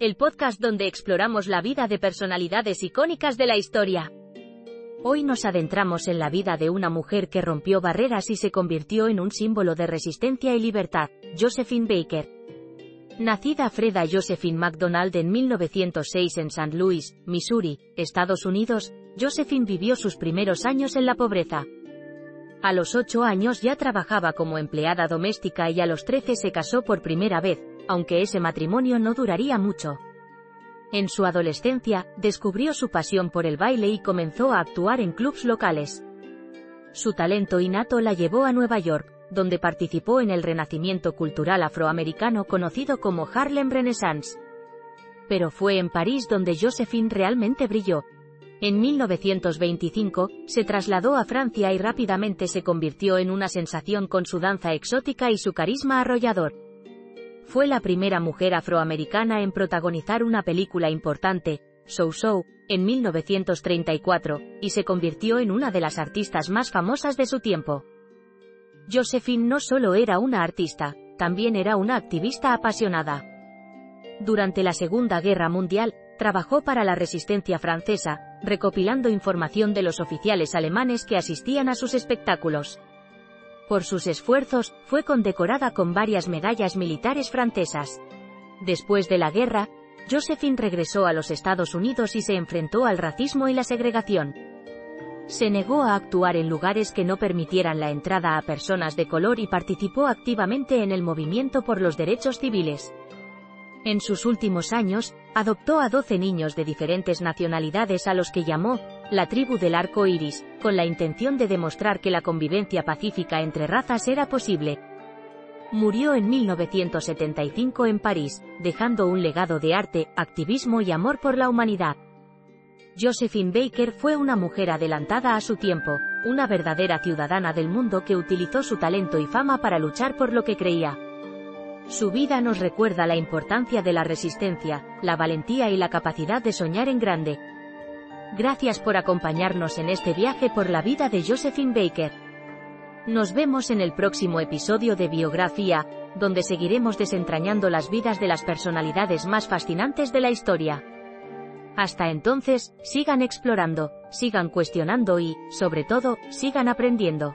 el podcast donde exploramos la vida de personalidades icónicas de la historia. Hoy nos adentramos en la vida de una mujer que rompió barreras y se convirtió en un símbolo de resistencia y libertad, Josephine Baker. Nacida Freda Josephine MacDonald en 1906 en St. Louis, Missouri, Estados Unidos, Josephine vivió sus primeros años en la pobreza. A los 8 años ya trabajaba como empleada doméstica y a los 13 se casó por primera vez, aunque ese matrimonio no duraría mucho. En su adolescencia, descubrió su pasión por el baile y comenzó a actuar en clubs locales. Su talento innato la llevó a Nueva York, donde participó en el renacimiento cultural afroamericano conocido como Harlem Renaissance. Pero fue en París donde Josephine realmente brilló, en 1925, se trasladó a Francia y rápidamente se convirtió en una sensación con su danza exótica y su carisma arrollador. Fue la primera mujer afroamericana en protagonizar una película importante, So So, en 1934, y se convirtió en una de las artistas más famosas de su tiempo. Josephine no solo era una artista, también era una activista apasionada. Durante la Segunda Guerra Mundial, trabajó para la resistencia francesa, recopilando información de los oficiales alemanes que asistían a sus espectáculos. Por sus esfuerzos, fue condecorada con varias medallas militares francesas. Después de la guerra, Josephine regresó a los Estados Unidos y se enfrentó al racismo y la segregación. Se negó a actuar en lugares que no permitieran la entrada a personas de color y participó activamente en el movimiento por los derechos civiles. En sus últimos años, adoptó a 12 niños de diferentes nacionalidades a los que llamó la tribu del arco iris, con la intención de demostrar que la convivencia pacífica entre razas era posible. Murió en 1975 en París, dejando un legado de arte, activismo y amor por la humanidad. Josephine Baker fue una mujer adelantada a su tiempo, una verdadera ciudadana del mundo que utilizó su talento y fama para luchar por lo que creía. Su vida nos recuerda la importancia de la resistencia, la valentía y la capacidad de soñar en grande. Gracias por acompañarnos en este viaje por la vida de Josephine Baker. Nos vemos en el próximo episodio de Biografía, donde seguiremos desentrañando las vidas de las personalidades más fascinantes de la historia. Hasta entonces, sigan explorando, sigan cuestionando y, sobre todo, sigan aprendiendo.